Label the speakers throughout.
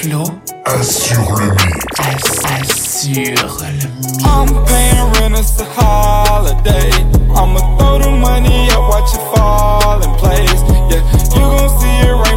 Speaker 1: Flo assure le mix. Assure le mix.
Speaker 2: I'm paying rent, it's a holiday. I'ma throw the money up, watch it fall in place. Yeah, you gon' see it rain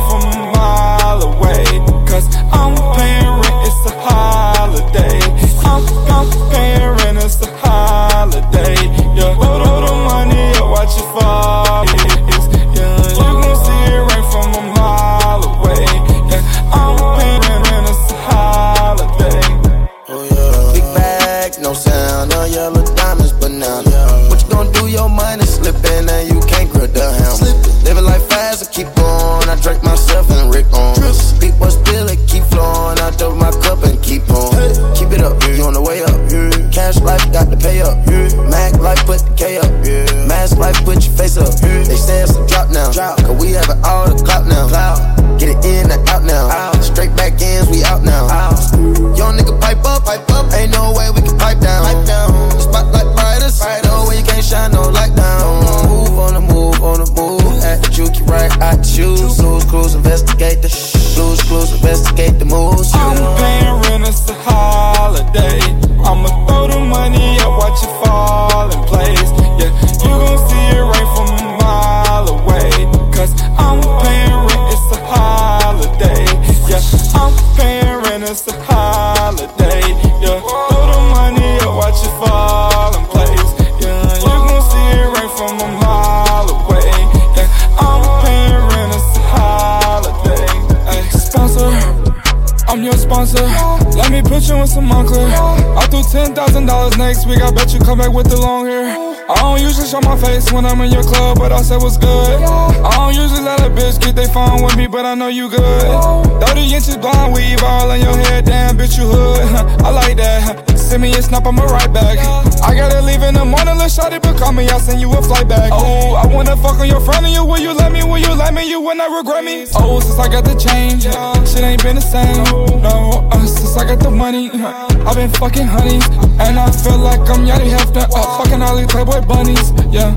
Speaker 2: I'm
Speaker 3: your
Speaker 2: sponsor. Let me put you in some Moncler. I threw ten thousand dollars next week. I bet you come back with the long hair. I don't usually show my face when I'm in your club, but I said what's good. I don't usually let a bitch get they phone with me, but I know you good. 30 inches blonde weave all in your hair, damn bitch you hood. I like that. Send me a snap, I'ma right back. I gotta leave in the morning, little shawty, but call me, I'll send you a flight back. Oh, I wanna fuck on your front of you. Will you let me? Will you let me? You will not regret me. Oh, since I got the change, shit ain't been the same. No, uh, since I got the money, I've been fucking honeys, and I feel like I'm Yachty Hefner, uh, fucking all these Playboy bunnies. Yeah.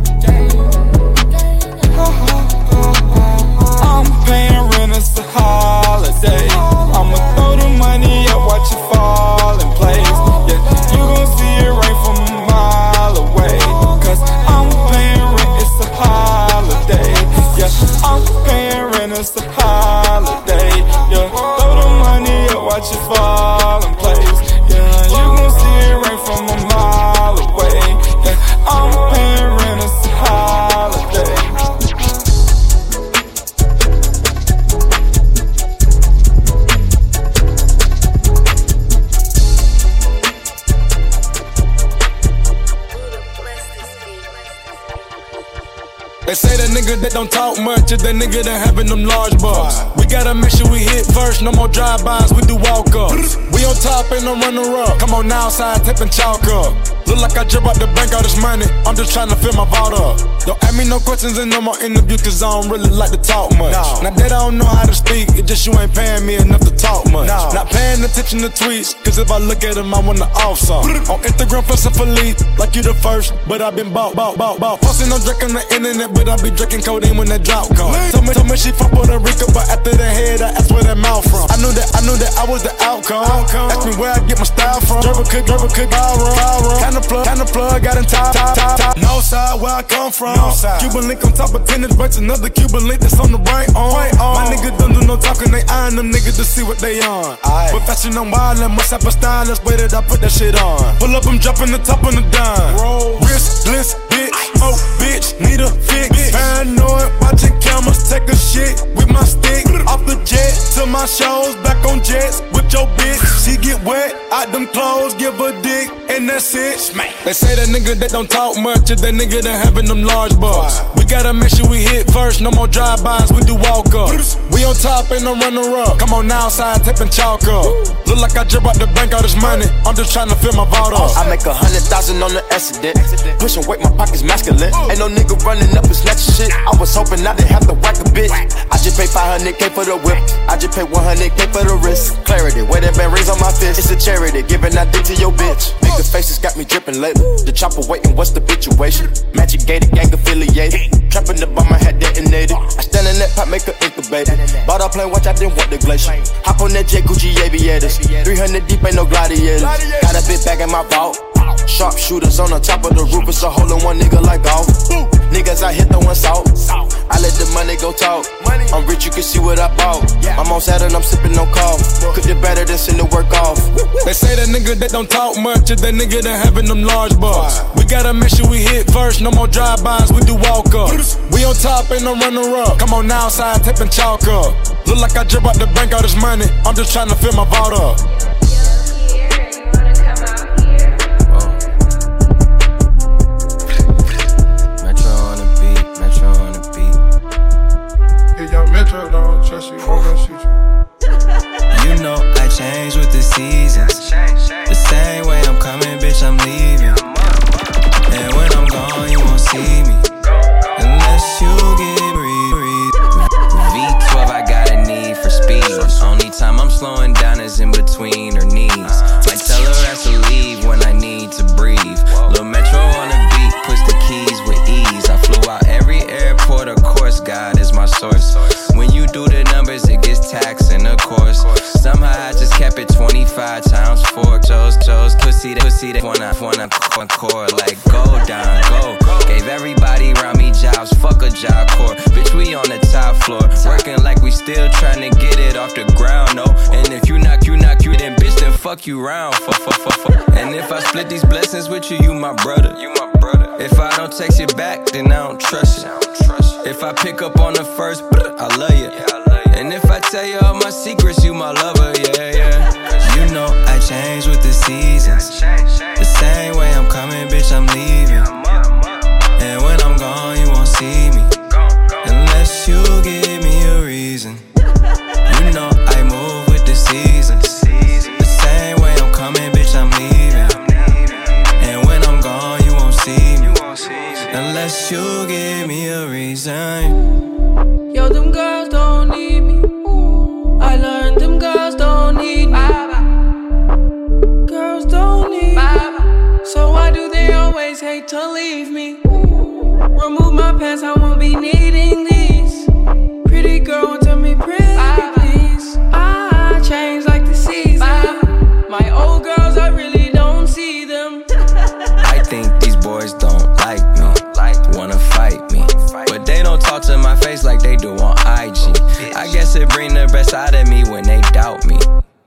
Speaker 2: I'm paying rent, it's a holiday. I'ma throw the money up, watch it fall in place.
Speaker 4: Nigga that don't talk much is that nigga that having them large bucks. We gotta make sure we hit first, no more drive-bys, we do walk-ups. We on top, ain't no runner-up. Come on now, side tipping chalk up. Look like I jump out the bank, all this money. I'm just trying to fill my vault up. Don't ask me no questions and no more interview, cause I don't really like to talk much. Now that I don't know how to speak, it's just you ain't paying me enough to talk much. Not paying attention to tweets, cause if I look at them, I wanna off some. On Instagram, flexing for lead, like you the first, but i been bought, bought, bought, bought. Posting on Drake on the internet, but I be drinking codeine when that drought comes. Told me, told me she from Puerto Rico, but after the head, I asked where that mouth from. I knew that, I knew that I was the outcome. Ask me where I get my style from. Driver cook, driver cook, all run, run. Kinda plug, kinda plug, got in top, top, top, top. No side where I come from. Cuban link on top of tennis breaks, another Cuban link that's on the right on. My niggas don't do no talking, they eyeing them niggas to see what they on. But fashion I'm wildin', must have a style, let's wait it, I put that shit on. Pull up, I'm dropping the top on the dime. Roll, wrist, bliss, bitch, oh bitch, need a fix. Paranoid, watching cameras, take a shit with my stick. Off the jet to my shows, back on jets with your bitch. She get wet, out them clothes, give her dick, and that's it. They say that nigga that don't talk much is that nigga that having them large bucks. We gotta make sure we hit first, no more drive-bys, we do walk-ups. We on top, ain't no runner-up. Come on now, side tipping chalk up. Look like I jump out the bank, all this money. I'm just trying to fill my vault up.
Speaker 3: I make a hundred thousand on the accident. Pushing weight, my pockets masculine. Ain't no nigga running up and snatching shit. I was hoping I didn't have to whack a bitch. I just pay 500k for the whip. I just pay 100k for the wrist. Clarity, where that been raised on my fist. It's a charity, giving that dick to your bitch. The faces got me dripping lately. The chopper waiting, what's the situation? Magic gated, gang affiliated. Trapping the bomb, I had detonated. I stand in
Speaker 5: that pop make her incubate. Bought a plane, watch, I didn't want the glacier. Hop on that jet, Gucci aviators. 300 deep, ain't no gladiators. Got a bit back in my vault. Sharp shooters on the top of the roof, it's a hole in one nigga like golf. Niggas I hit the throwing salt. I let the money go talk. I'm rich, you can see what I bought. I'm on Saturn, I'm sipping no call. Cook it better than send the work off.
Speaker 6: They say that nigga that don't talk much is that nigga that having them large bucks. We gotta make sure we hit first, no more drive-bys, we do walk up. We on top, ain't no runner up. Come on now, side tipping chalk up. Look like I drip out the bank all this money. I'm just trying to fill my vault up.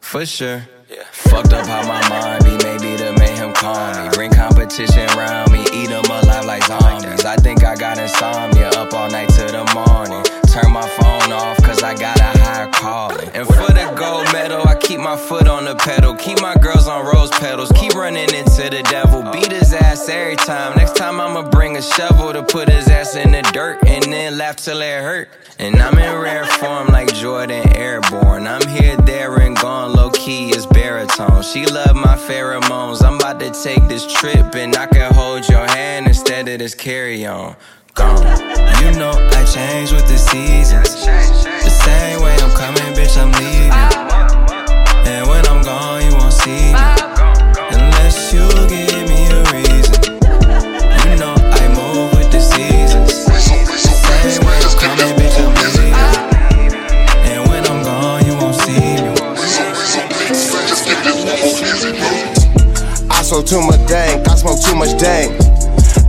Speaker 7: For sure. Yeah. Fucked up how my mind be, maybe to make him call me. Bring competition around me, eat them alive like zombies. I think I got insomnia, up all night to the morning. Turn my phone off, cause I got a higher calling. And for the gold medal, I keep my foot on the pedal. Keep my girls on rose petals. Keep running into the devil. Beat his ass every time. Next time I'ma bring a shovel to put his ass in the dirt and then laugh till it hurt. And I'm in rare form like Jordan Airborne. I'm here, there, and gone. Low key is baritone. She love my pheromones. I'm about to take this trip and I can hold your hand instead of this carry on. Gone. You know I change with the seasons. The same way I'm coming, bitch, I'm leaving. And when I'm gone, you won't see me. Unless you give me a reason. You know I move with the seasons. The Same way I'm coming, bitch, I'm leaving. And when I'm gone, you won't see me.
Speaker 5: I sold too much dank, I smoke too much dank.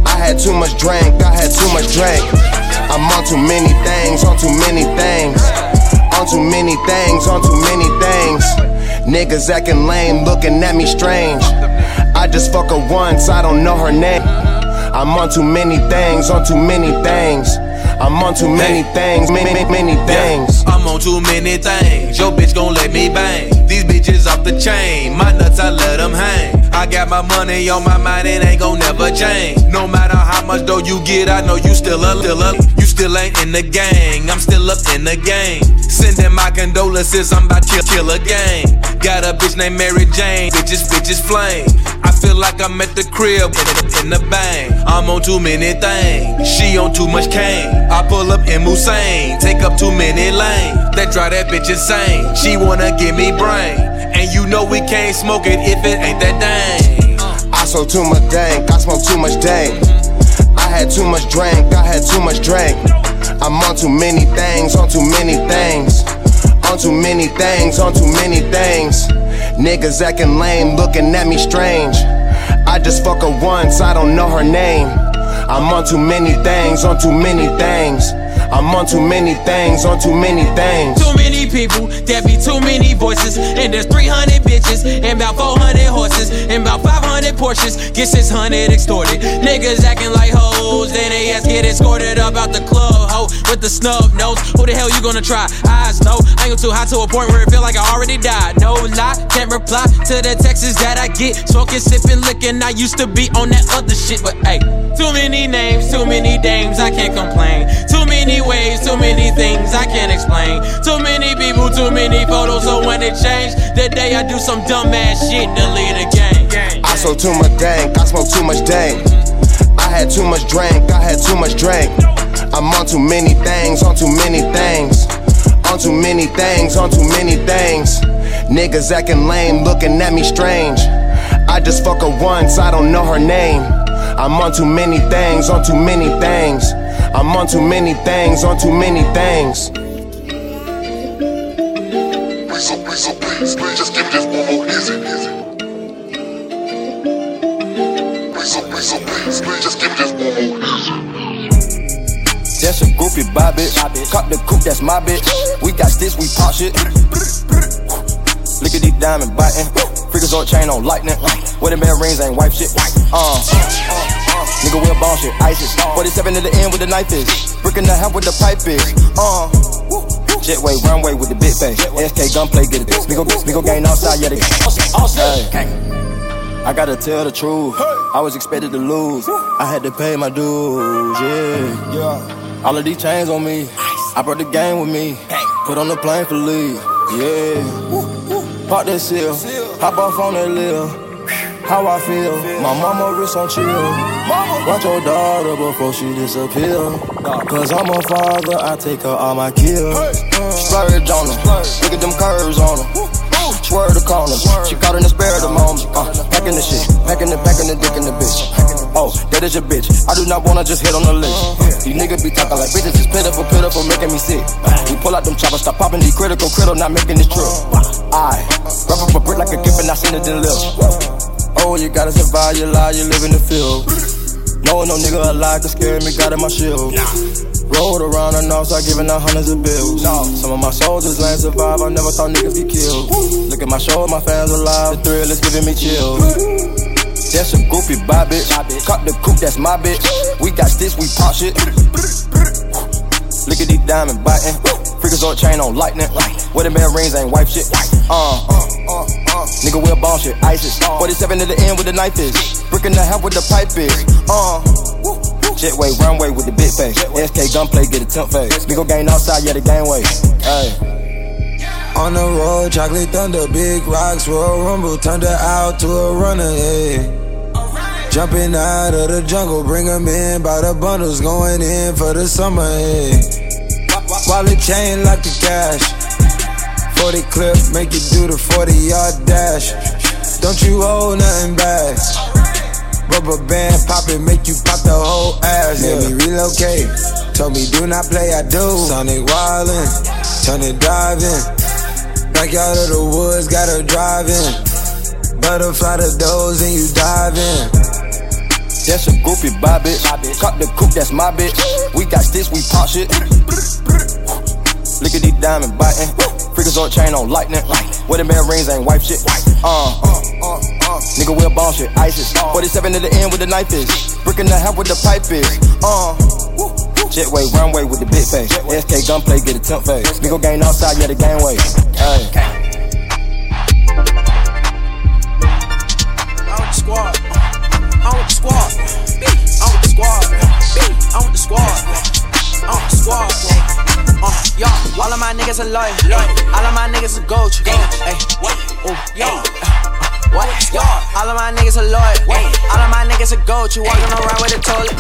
Speaker 5: I had too much drink, I had too much drink. I'm on too many things, on too many things. On too many things, on too many things. Niggas acting lame, looking at me strange. I just fuck her once, I don't know her name. I'm on too many things, on too many things. I'm on too many things, many, many, many things.
Speaker 8: I'm on too many things. Your bitch gon' let me bang. These bitches off the chain. My nuts, I let them hang. I got my money on my mind, it ain't gon' never change. No matter how much dough you get, I know you still a still up. You still ain't in the gang. I'm still up in the game. Sending my condolences, I'm about to kill, kill a gang. Got a bitch named Mary Jane. Bitches, bitches flame. I feel like I'm at the crib in the bang. I'm on too many things. She on too much cane. I pull up in Mulsanne, take up too many lanes. That drive that bitch insane. She wanna give me brain. And you know we can't smoke it if it ain't that dang.
Speaker 5: I sold too much dank, I smoke too much dank. I had too much drink, I had too much drink.
Speaker 3: I'm on too many things, on too many things. On too many things, on too many things. Niggas acting lame, looking at me strange. I just fuck her once, I don't know her name. I'm on too many things, on too many things. I'm on too many things, on too many things.
Speaker 9: Too many people, there be too many voices. And there's 300 bitches, and about 400 horses, and about 500 Porsches. Get 600 extorted. Niggas acting like hoes, then they ass get escorted up out the club, ho, with the snub nose. Who the hell you gonna try? Eyes no, I ain't too hot to a point where it feel like I already died. No lie, can't reply to the texts that I get. Smoking, sipping, licking. I used to be on that other shit, but hey, too many names, too many dames, I can't complain. Too many ways, too many things I can't explain. Too many people, too many photos. So when it changed, the day I do some dumbass shit, delete the game.
Speaker 3: I sold too much dank, I smoked too much dank. I had too much drink, I had too much drink. I'm on too many things, on too many things. On too many things, on too many things. Niggas acting lame, looking at me strange. I just fuck her once, I don't know her name. I'm on too many things, on too many things. I'm on too many things, on too many things.
Speaker 10: Please, so please, so please, please just give me this one more easy, easy. Please, so please, so please, please just give me this one more easy.
Speaker 3: That's a groupie by bitch. Cop the coupe, that's my bitch. We got sticks, we pop shit. Look at these diamond biting. Freakers on chain on lightning. Wedding bell rings ain't wife shit. Uh. Nigga, we'll ball shit, ISIS. 47 to the end with the knife is. Brick in the half with the pipe is. Uh. Jetway, runway with the big face. SK gunplay, get it. Nigga, nigga gang outside, yeah, they. Hey. I gotta tell the truth. I was expected to lose. I had to pay my dues, yeah. yeah. All of these chains on me. I brought the game with me. Put on the plane for leave, yeah. Pop that seal. Hop off on that lil. How I feel. My mama wrist on chill. Watch your daughter before she disappear. Cause I'm a father, I take her all my kills. Splurge on her. Look at them curves on her. Swerve the corner. She caught in the spare of the moment. Uh, packing the shit. Packing the, packing the dick in the bitch. Oh, that is your bitch. I do not wanna just hit on the list. These niggas be talking like bitches is pitiful, pitiful, making me sick. We pull out them choppers, stop popping these critical, critical, not making this trip. I wrap up a brick like a gift and I send it to live. Oh, you gotta survive your life, you live in the field. No, no nigga alive can scare me, got in my shield. Rolled around the north side, giving out hundreds of bills. Some of my soldiers land survive, I never thought niggas get killed. Look at my show, my fans alive, the thrill is giving me chills. That's a groupie by bitch. Cop the coupe, that's my bitch. We got sticks, we pop shit. Look at these diamond biting. Freakers on chain on lightning. Wedding bell rings ain't wife shit. Uh, nigga, we'll ball shit, ISIS. 47 to the end with the knife is. Brick in the half with the pipe is. Uh, jetway, runway with the big face. SK gunplay, get a temp face. Nigga gang outside, yeah, the gangway. Hey.
Speaker 11: On the road, chocolate thunder, big rocks, roll rumble, turned her out to a runner, yeah. Jumping out of the jungle, bring 'em in by the bundles, going in for the summer, yeah. Wallet chain like the cash. 40 clip, make you do the 40 yard dash. Don't you hold nothing back. Rubber band pop it, make you pop the whole ass. Let me relocate. Told me do not play, I do. Sonic wildin', turn it driving. Back out of the woods, gotta drive in. Butterfly the doors and you dive in.
Speaker 3: That's a groupie by bitch. Cop the coupe, that's my bitch. We got sticks, we pop shit. Look at these diamond biting. Freakers on chain on lightning. Wedding bell rings ain't wife shit. Uh, uh, uh, uh. nigga, we'll ball shit, ISIS. 47 to the end with the knife is. Brick in the half with the pipe is. Uh, jetway, runway with the big face. SK gunplay, get a temp face. Nigga gang outside, yeah, the gangway. Hey.
Speaker 12: I'm with the squad. I'm with the squad. I'm with the squad. I'm with the squad. I'm with the squad. Uh, yo, all of my niggas are loyal. All of my niggas are gold. Hey, oh, yo. Uh, what? Yo, all of my niggas are loyal. All of my niggas are gold. You walking around with a toilet.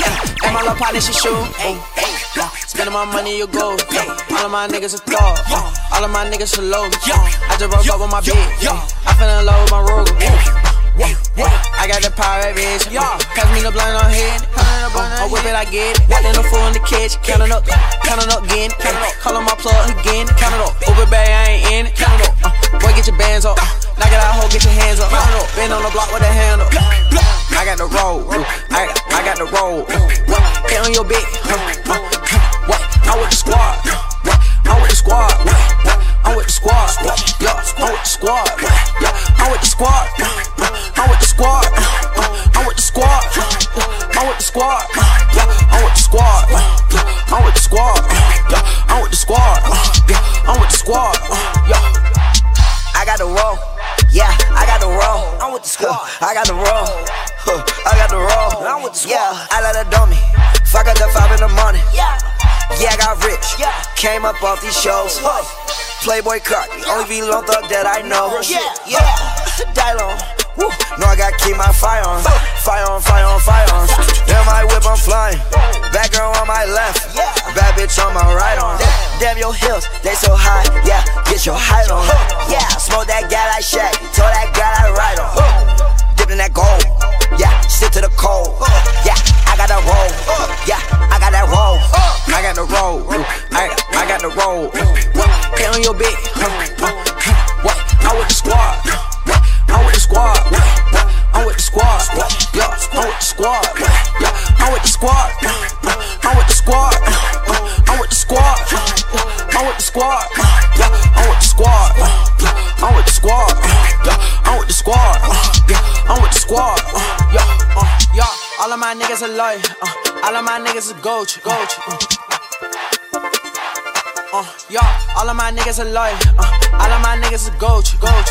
Speaker 12: And my little partner, she shoe. Uh, spending my money, you go. All of my niggas are thug. Uh, all of my niggas are low. I just broke up with my bitch. I fell in love with my
Speaker 13: I got the power, bitch. Yeah. Pass me the blunt on head. I whip it, I get it. In the fool in the kitchen. Counting up, counting up again. Count it up. Call on my plug again. Count it up. Uber bag, I ain't in it. Count it up. Uh, boy, get your bands up. Knock it out, hoe, get your hands up. Count it up. Been on the block with a hand up. I got the roll. I, I got the roll. Hit on your bitch. What? I'm with the squad. Came up off these shows. Huh. Playboi Carti, only be long thug that I know. Yeah, yeah. Dylon. Woo. No, I gotta keep my fire on. Fire on, fire on, fire on. Damn, my whip, I'm flying. Bad girl on my left. Bad bitch on my right on. Damn, your heels, they so high. Yeah, get your height on. Yeah, smoke that guy like Shaq. Told that guy I ride on. Dipped in that gold. Yeah, stick to the cold. Yeah, I got that roll. Yeah, I got that roll. I got the roll. I, I got the roll. Hit on your bitch. What? I'm with the squad. I'm with the squad. I'm with the squad. Yeah, I'm with the squad. Yeah, I'm with the squad. I'm with the squad. I'm with the squad. I'm with the squad. Yeah, I'm with the squad. I'm with the squad. All of my niggas are loyal. Uh, all of my niggas are gold. Gold. Uh, yeah, all of my niggas are loyal. Uh, all of my niggas are gold. Gold.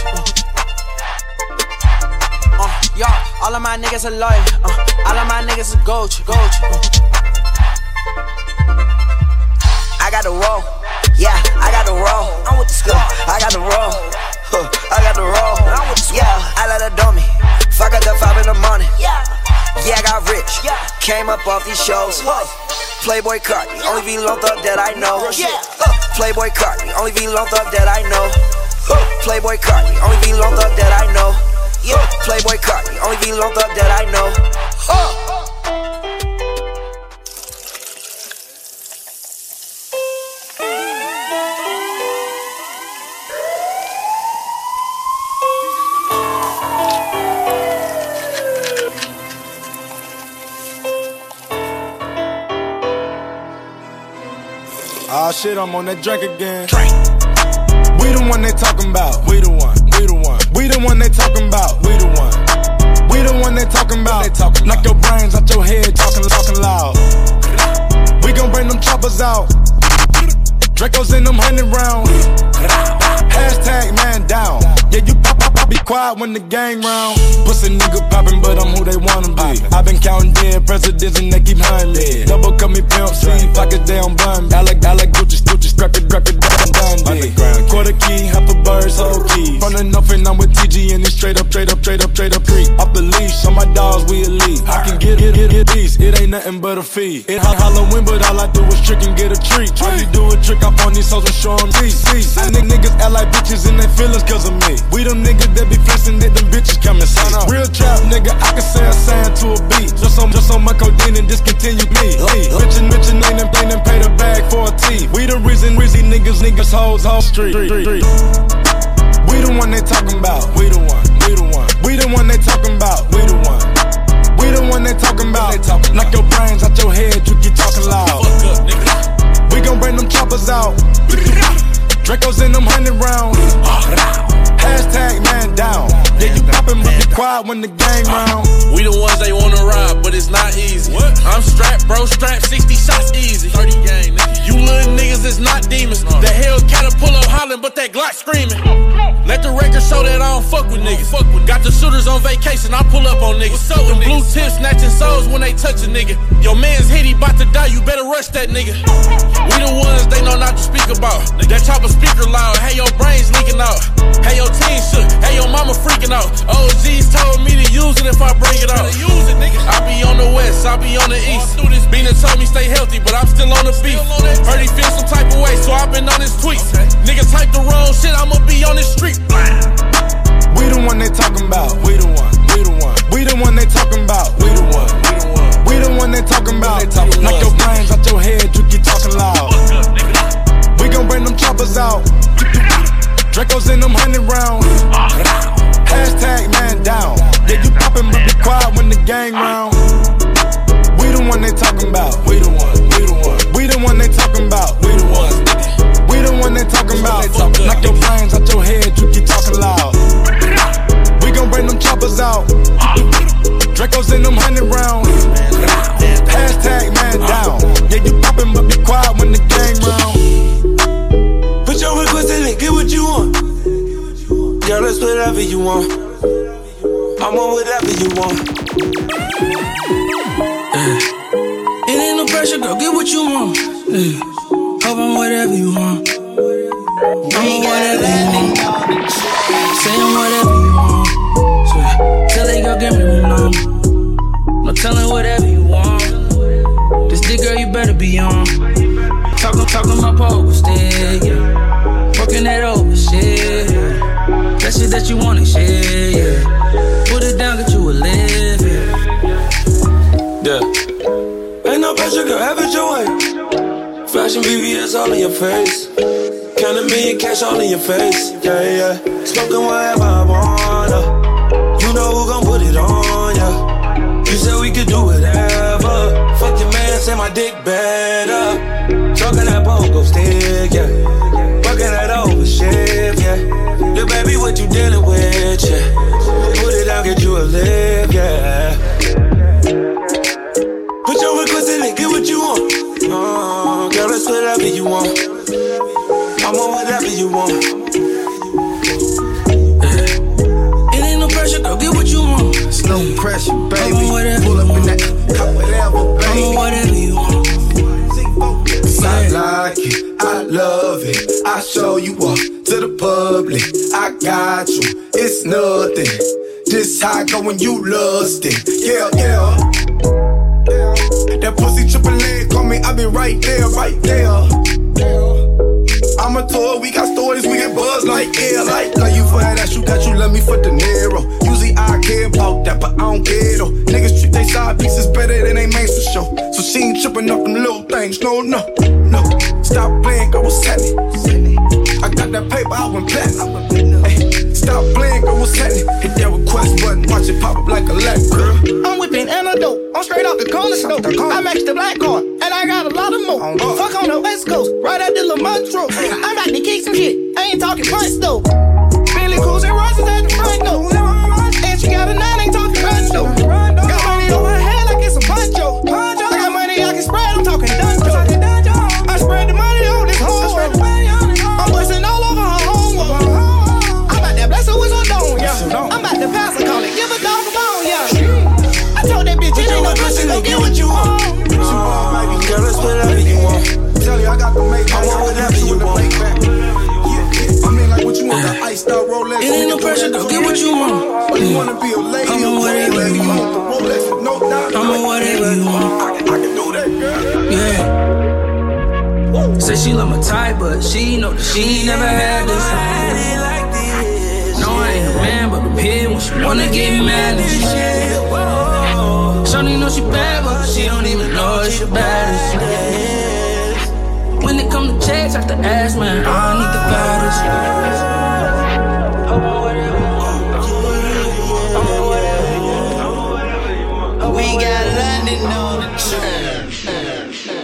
Speaker 13: Uh, yeah, all of my niggas are loyal. Uh, all of my niggas are gold. Gold. I got the roll. Yeah, I got the roll. I'm with the squad. I got the roll. Huh, I got the roll. I'm with the squad. Yeah, I let her dummy. Fuck up the five in the morning. Yeah, yeah, I got rich. Yeah, came up off these shows. Playboi Carti, only be long thug that I know. Yeah, uh, Playboi Carti, only be long thug that I know. Playboi Carti, only be long thug that I know. Yeah, Playboi Carti, only be long thug that I know.
Speaker 4: Shit, I'm on that drink again. We the one they talking about. We the one. We the one. We the one they talking about. We the one. We the one they talking about. They talking Knock your brains out your head, talking, talking loud. We gon' bring them choppers out. Dracos in them hundred rounds. Hashtag man down. Yeah, you pop, pop, pop, be quiet when the gang round. Pussy nigga poppin', but I'm who they wanna be. i been counting dead presidents and they keep hunting me. Double cut me pimp pockets down bun. I like, I like Gucci, Gucci, scrap it, scrap it, down, done dead. Quarter key, half a bird, whole keys. Running off and I'm with TG and it's straight up, straight up, straight up, straight up creek. Off the leash, on my dogs, we elite. I can get, get, get, get these, it ain't nothing but a fee. It ha- Halloween, but all I do is trick and get a treat. Try to do a trick up on these hoes and show them these. Niggas act like bitches and they feelings cause of me. We them niggas that be flexing that them bitches come and see. Real trap nigga, I can say a sign to a beat. Just on, just on my codeine and discontinue me. Rich and ain't them ain't them pay the bag for a T. We the reason, reason niggas, niggas, hoes, whole street. street. We the one they talking about. We the one. We the one. We the one they talking about. We the one. We the one they talking about. They talking Knock your brains out your head, you keep talking loud. We gon' bring them choppers out. Dracos in them hundred rounds. Hashtag man down. Yeah, you poppin', quiet when the gang round.
Speaker 14: We the ones they wanna ride, but it's not easy. I'm strapped, bro, strapped, 60 shots easy. 30 gang, nigga. You little niggas is not demons. The hell caterpillar hollering, but that Glock screaming. Let the record show that I don't fuck with niggas. Fuck with Got the shooters on vacation, I pull up on niggas. What's up Them blue tips snatching souls when they touch a nigga. Your man's hit, he bout to die, you better rush that nigga. We the ones they know not to speak about. That chopper speaker loud, hey your brains leaking out. Hey your team shook, hey your mama freaking out. OGs told me to use it if I bring it out. Use it, nigga. I be on the west, I be on the east. Bina told me stay healthy, but I'm still on the beat. Heard he feel some type of way, so I've been on his tweets. Nigga type the wrong shit, I'ma be on this street.
Speaker 4: We the one they talking about. We the one. We We the one. We the one they talking about. We the one. We the one they talking about. Knock your brains out your head, you keep talking loud. We gon' bring them choppers out. Dracos in them hundred rounds. Hashtag man down. Yeah, you poppin', but be quiet when the gang round. We the one they talking about. We the one. We the one. We the one they talking about. We the one. We the one they talking about. Knock your brains out your head, you keep talking loud. We gon' bring them choppers out. Dracos in them hundred rounds. Hashtag man down. Yeah, you poppin', but be quiet when the gang round.
Speaker 15: Girl, whatever you want. I want whatever you want.
Speaker 11: Yeah. It ain't no pressure, girl, get what you want. Yeah. Hope I'm whatever you want. I'm whatever you want. Say I'm whatever you want. Tell that girl, give me room number. No telling whatever you want. This dick, girl, you better be on. Talking, talking my poker stick, yeah.
Speaker 15: Ain't no pressure, girl, have it your way. Flashing BBS all in your face. Count a million cash all in your face. Yeah, yeah. Smoking whatever I wanna. You know who gon' put it on ya. You said we could do whatever. Fuck your man, say my dick better. Talking that pogo stick, yeah. Fucking that over shit, yeah. Look, baby, what you dealing with, yeah. Put it down, get you a live, yeah. Whatever you want. I want whatever you want. Uh.
Speaker 11: It ain't no pressure, girl, get what you want.
Speaker 16: It's no pressure, baby.
Speaker 11: I'm whatever
Speaker 16: Pull up in that cut, whatever, baby.
Speaker 11: I'm whatever you want.
Speaker 16: I like it, I love it. I show you up to the public. I got you, it's nothing. This how I go when you lust it. Yeah, yeah. That pussy triple leg, call me, I be right there, right there. I'm a tour, we got stories, we get buzz like air, like like you for that you got you love me for the narrow. Usually I care about that, but I don't care though. Niggas treat they side pieces better than they mains for show. So she ain't tripping up them little things, no, no, no. Stop playing, girl, what's happening? I got that paper, I went platinum. Stop playing, girl, what's happening? Hit that request button, watch it pop up like a leg, girl.
Speaker 17: I'm whipping antidote. I'm straight off the corner store. I matched the black card, and I got a lot of more. Uh-huh. Fuck on the West Coast, right at the Lamont Road. I'm about to kick some shit. I ain't talking punch though. Billy cruising roses at the front door. And she got a
Speaker 11: pressure, girl, get what you want.
Speaker 16: You wanna be a lady,
Speaker 11: I'm whatever you
Speaker 16: you
Speaker 11: want.
Speaker 16: want the Rolex with no doubt.
Speaker 11: I'm whatever you want.
Speaker 16: I can, do that, girl.
Speaker 11: Yeah. Say she love my type, but she know that she ain't never had this. No, I ain't a man, but the pin when she wanna get mad and shit. Shawty know she bad, but she don't even know she bad as. When it come to checks, I have to ask, man, I need the baddest.
Speaker 17: We got London on the track.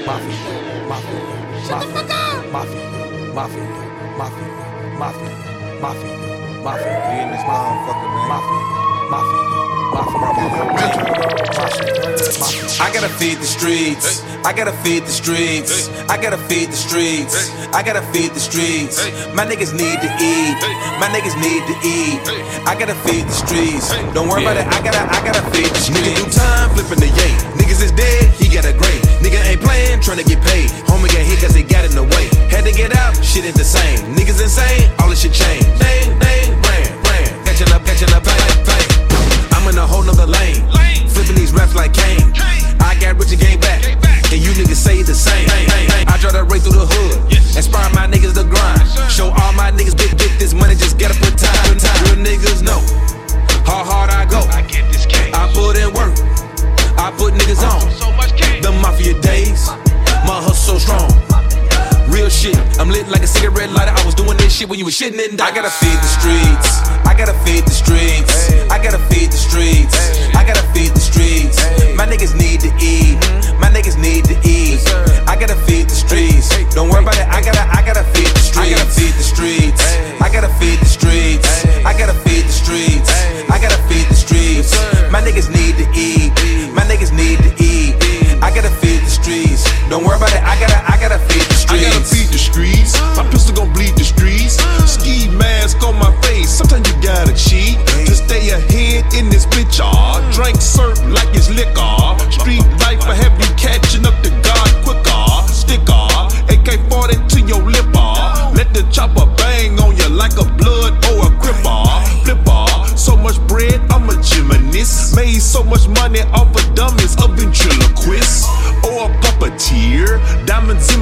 Speaker 18: Mafia, mafia, mafia, mafia, mafia, mafia, mafia, mafia, mafia. We in this motherfucker, man. Mafia, mafia,
Speaker 8: I gotta feed the streets. I gotta feed the streets. I gotta feed the streets. I gotta feed the streets. My niggas need to eat. My niggas need to eat. I gotta feed the streets. Don't worry about it. I gotta, I gotta feed the streets. Nigga do time flipping the yay. Niggas is dead. He got a grade. Nigga ain't playing, trying to get paid. Homie got hit cause he got in the way. Had to get out. Shit ain't the same. Niggas insane. All this shit change. Bang, bang, brand, brand. Catching up, catching up, bang, bang in a whole nother lane. Flipping these refs like Kane. I got rich and came back. And you niggas say the same. I draw that right through the hood. Yes. Inspire my niggas to grind. Show all my niggas big dick this money, just gotta put time. Real niggas know how hard I go. I, get this case. I put in work. I put niggas on. So the mafia days. My hustle so strong. Real shit. I'm lit like a cigarette lighter. I was doing this shit when you was shitting and I gotta feed the streets. I gotta feed the streets. I gotta feed the streets. I gotta feed the streets. My niggas need to eat. My niggas need to eat. I gotta feed the streets. Don't worry about it. I gotta, I gotta feed the streets.
Speaker 19: I gotta feed the streets. I gotta feed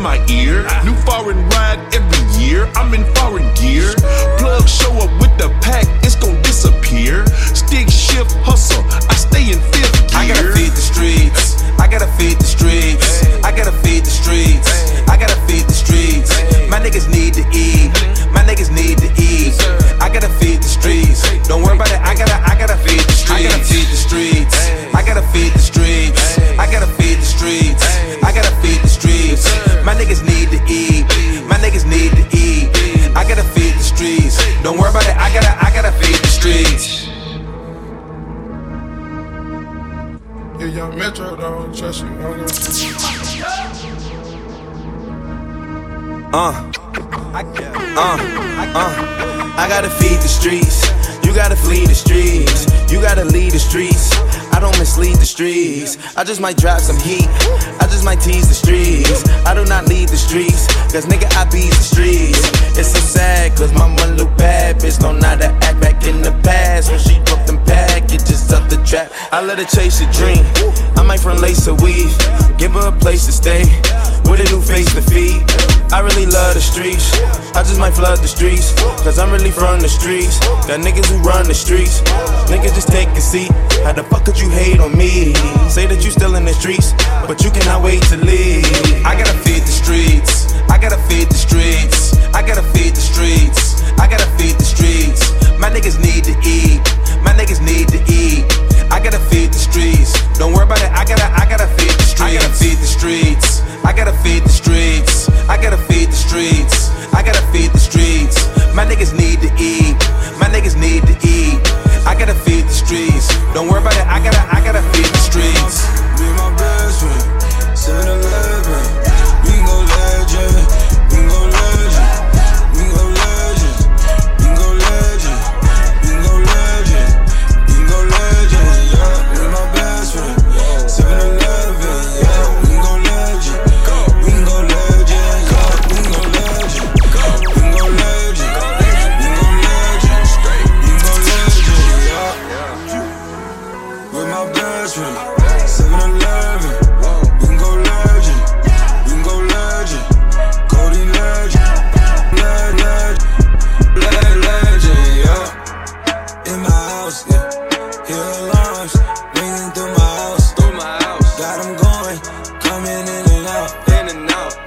Speaker 19: my ear, new foreign ride every year. I'm in foreign
Speaker 20: uh. I gotta feed the streets. You gotta flee the streets. You gotta lead the streets. I don't mislead the streets. I just might drop some heat. I just might tease the streets. I do not lead the streets. Cause nigga, I beat the streets. It's so sad, cause my one look bad. Bitch don't know how to act back in the past. When she broke them packages up the trap. I let her chase a dream. I might front lace a weave. Give her a place to stay. With a new face to feed. I really love the streets. I just might flood the streets. Cause I'm really from the streets. Got niggas who run the streets. Niggas just take a seat. How the fuck could you hate on me? Say that you still in the streets, but you cannot wait to leave.
Speaker 8: I gotta feed the streets. I gotta feed the streets. I gotta feed the streets. I gotta feed the streets. My niggas need to eat. My niggas need to eat. Streets. Don't worry about it. I gotta, I gotta feed the streets. I gotta feed the streets. I gotta feed the streets. I gotta feed the streets. I gotta feed the streets. My niggas need to eat. My niggas need to eat. I gotta feed the streets. Don't worry about it. I gotta, I gotta feed the streets.
Speaker 2: Be my best friend.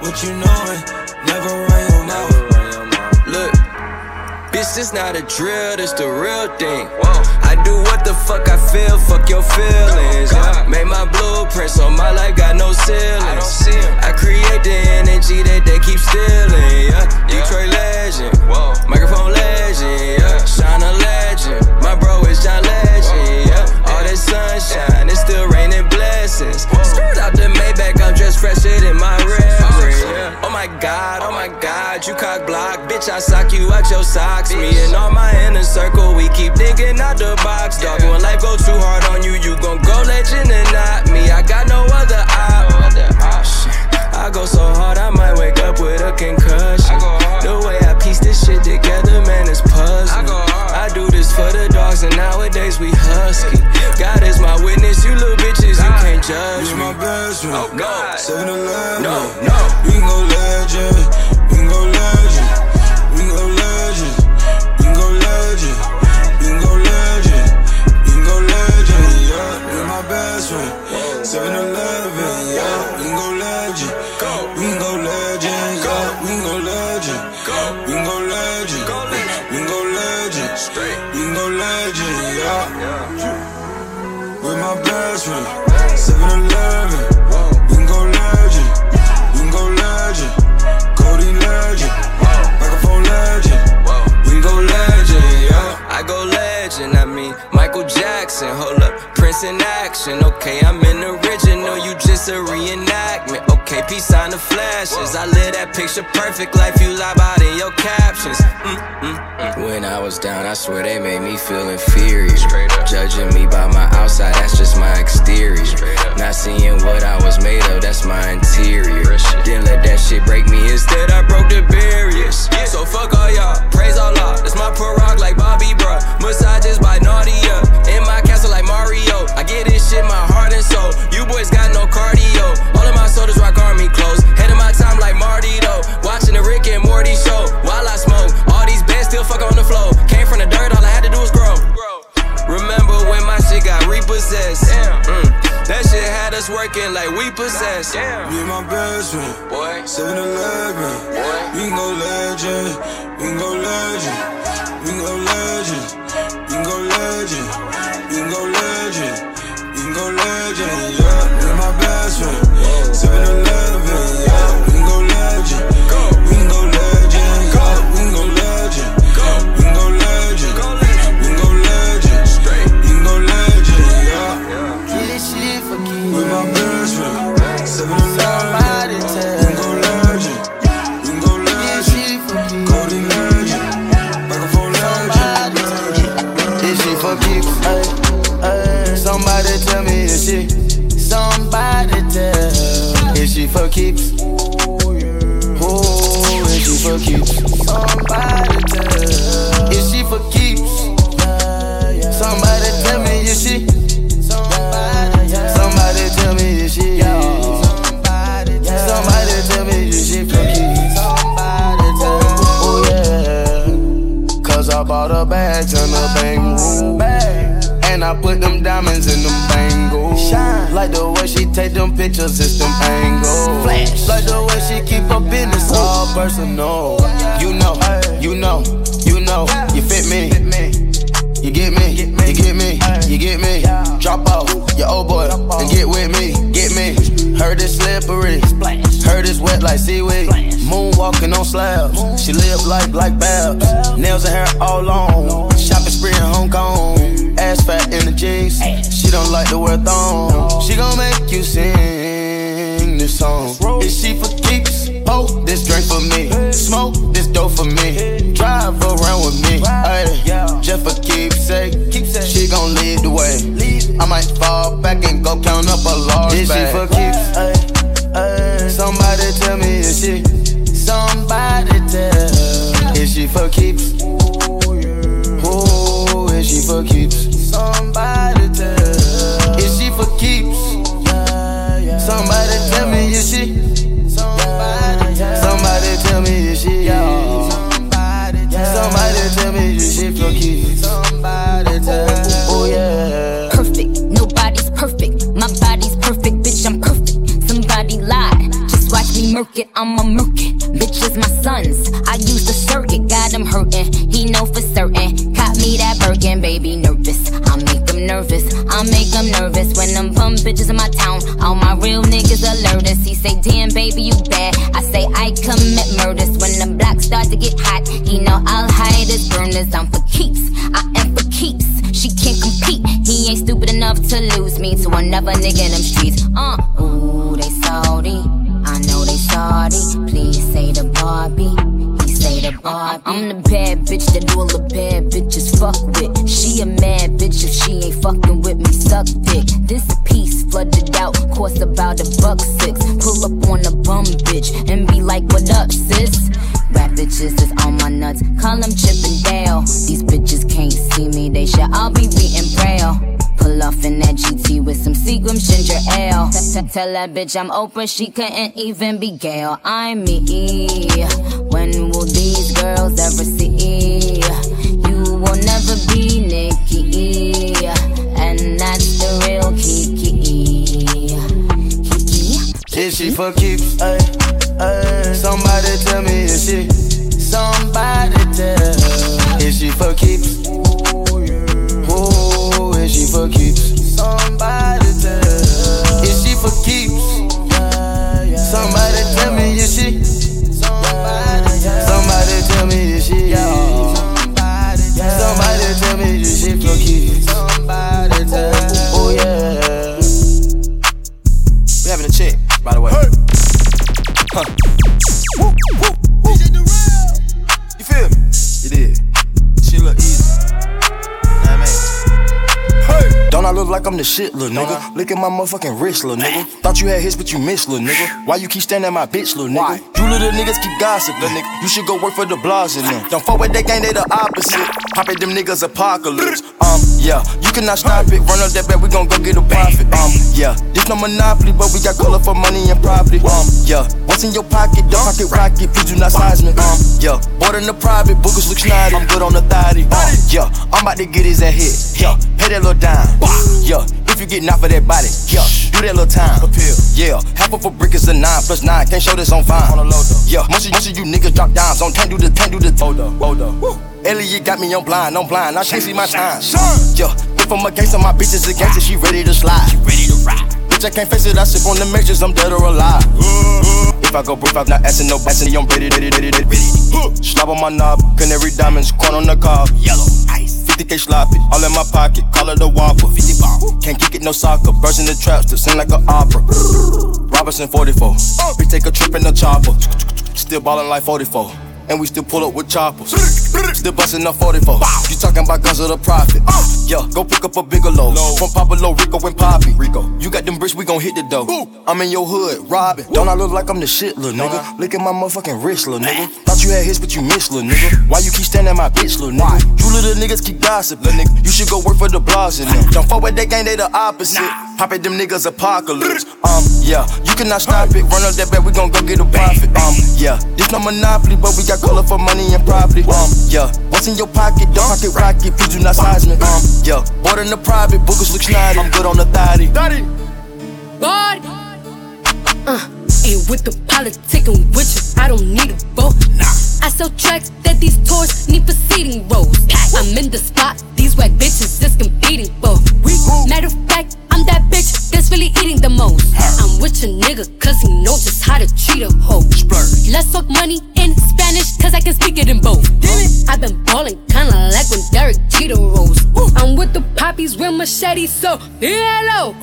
Speaker 2: What you knowin'? Never run your mouth.
Speaker 6: Look, bitch, this not a drill, this the real thing. I do what the fuck I feel, fuck your feelings. Yeah. Made my blueprint, so my life got no ceilings. I create the energy that they keep stealing. Yeah. Detroit legend, microphone legend, yeah. Shine a legend, my bro is John Legend. Yeah. All this sunshine, it's still raining blessings. Skirt out the Maybach, I'm dressed fresher than my reverend. Yeah. Oh my god, oh my god, you cock block, bitch, I sock you out your socks. Me and all my inner circle, we keep thinking out the box. Dog, when life go too hard on you, you gon' go legend and not me. I got no other option. I go so hard, I might wake up with a concussion. The way I piece this shit together, man, it's puzzling. I I do this for the dogs, and nowadays we husky. God is my witness, you little bitches, you can't judge
Speaker 2: You
Speaker 6: me.
Speaker 2: my best friend.
Speaker 6: Oh God.
Speaker 2: 7 Eleven.
Speaker 6: No, no.
Speaker 2: We can go legend. We can go legend. We can go legend. We can go legend. We can go legend. We can go legend. Yeah, you my best friend. 7 Eleven. My best friend. 7-Eleven. We can go legend. We can go legend. Cody legend. Microphone legend. We can go legend, yeah.
Speaker 6: I go legend, I mean Michael Jackson. Hold up, Prince in action. Okay, I'm an original, you just a reenactment. Okay, peace on the flashes. I live that picture perfect life you lie about in your captions. Mm, mm, mm. When I was down, I swear they made me feel inferior. Judging me by my outside, that's just my exterior. Not seeing what I was made of, that's my interior. My like
Speaker 21: seaweed. Moonwalking on slabs, she live like Black Babs. Nails and hair all long, shopping spree in Hong Kong. Ass fat in the jeans, she don't like to wear thongs. She gon' make you sing this song. Is she for keeps? Oh, this drink for me. Smoke this dope for me. Drive around with me. Ay, just for keepsake. She gon' lead the way. I might fall back and go count up a large Is she for Tell me keeps? Somebody tell. Oh yeah.
Speaker 22: Perfect, nobody's perfect. My body's perfect, bitch, I'm perfect. Somebody lied, just watch me murk it, I'ma murk it. Bitches, my sons, I use the circuit, got him hurting. He know for certain. Caught me that Birkin, baby, nervous. I make him nervous, I make him nervous. When them bum bitches in my town, all my real niggas alert us. He say, damn, baby, you bad. I say, I commit murders. When block start to get hot, he know I'll hide his burners. I'm for keeps, I am for keeps. She can't compete. He ain't stupid enough to lose me to another nigga in them streets. Uh, ooh, they salty. I know they salty. Please say the Barbie. He say the Barbie. I'm the bad bitch that all the bad bitches fuck with. She a mad bitch if she ain't fucking with me. Suck dick. This piece flooded out, cost about a buck six. Pull up on a bum bitch and be like, what up, sis? Call them Chip and Dale. These bitches can't see me, they should all be reading braille. Pull off in that GT with some Seagram ginger ale. Tell that bitch I'm Oprah, she couldn't even be Gail. I'm me. When will these girls ever see? You will never be Nicki. And that's the real Kiki.
Speaker 21: Is she for keeps? Ay, ay. Somebody tell me is she? Somebody tell. Is she for keeps?
Speaker 3: I'm the shit, little nigga? Look at my motherfucking wrist, little nigga. Thought you had hits, but you missed, little nigga. Why you keep standing at my bitch, little nigga? You little niggas keep gossiping, nigga. You should go work for the blogs and them. Don't fuck with that gang, they the opposite. Pop it, them niggas apocalypse. Um, yeah, you cannot stop it. Run up that bet, we gon' go get a profit. Um, yeah, this no monopoly, but we got color for money and property. Um, yeah, what's in your pocket? Don't pocket rocket, please do not size me. Um, yeah, bought in the private, bookers look snotty. I'm good on the thotty. Um, yeah, I'm about to get his that hit. Yeah, pay that little dime. Yeah, if you get knocked for that body, yeah, do that little time. Yeah, half of a brick is a nine plus nine. Can't show this on fine. On low though. Yeah, most of, most of you niggas drop dimes on can't do the can't do the hold up, hold up. Elliot got me on blind, on blind. I can't see my time. Yeah, if I'm a gangster, my bitch is a gangster. She ready to slide. She ready to ride. Bitch, I can't face it. I sip on the measures. I'm dead or alive. If I go broke, I'm not asking no asking. I'm ready, ready, ready, ready. Slap on my knob, canary diamonds, corn on the cob. Yellow ice. 50k sloppy, all in my pocket, call it a whopper. 50 ball. Can't kick it, no soccer. Birds in the trap, still sing like an opera. Robinson 44. Uh. Bitch, take a trip in the chopper. Still ballin' like 44. And we still pull up with choppers. Still bustin' up 44. You talking about guns of the profit. Yeah, go pick up a bigger load. From Pablo, Rico, and Poppy. Rico, you got them bricks, we gon' hit the dough. I'm in your hood, robbing. Don't I look like I'm the shit, little nigga? Look at my motherfucking wrist, little nigga. Thought you had hits, but you missed, little nigga. Why you keep standing at my bitch, little nigga? You little niggas keep gossiping, little nigga. You should go work for the blogs and them. Don't fuck with that gang, they the opposite. Pop it, them niggas apocalypse. Um, yeah, you cannot stop it. Run up that bet, we gon' go get a profit. Um, yeah, this no monopoly, but we got color for money and property. Um, yeah, what's in your pocket? Don't pocket rocket, please do not size me. Um, yeah, bought in the private, bookers look snotty. I'm good on the thotty.
Speaker 23: Body. Uh, ain't with the politicking with you. I don't need a vote. Nah. I sell tracks that these tours need for seating rows. I'm in the spot, these whack bitches just competing for. Matter of fact, I'm that bitch that's really eating the most. I'm with your nigga, cause he knows just how to treat a hoe. Let's talk money in Spanish, cause I can speak it in both. Damn it. I've been ballin' kinda like when Derek Jeter rolls. I'm with the poppies with machetes, so hello.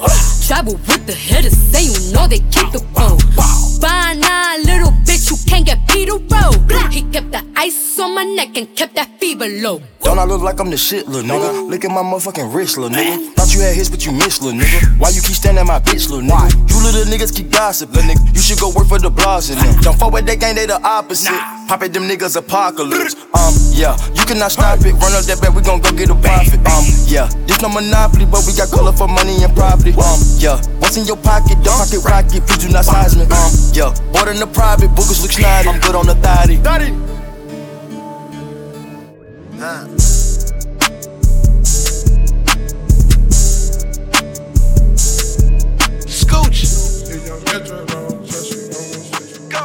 Speaker 23: Travel with the hitters, say you know they keep the roll. Fine, little bitch, you can't get beat a roll. He kept the ice on my neck and kept that fever low.
Speaker 3: Don't I look like I'm the shit, little nigga? Look at my motherfucking wrist, little nigga. Thought you had hits, but you missed, little nigga. Why you keep standing at my bitch, little nigga? You little niggas keep gossiping, little nigga. You should go work for the blogs and them. Don't fuck with that gang, they the opposite. Pop it, them niggas apocalypse. Um, yeah, you cannot stop it. Run up that bet, we gon' go get a profit. Um, yeah, this no monopoly, but we got color for money and property. Um, yeah, what's in your pocket? Don't pocket rocket, please do not size me. Um, yeah, bought in the private, bookers look snotty. I'm good on the thotty.
Speaker 16: Scooch.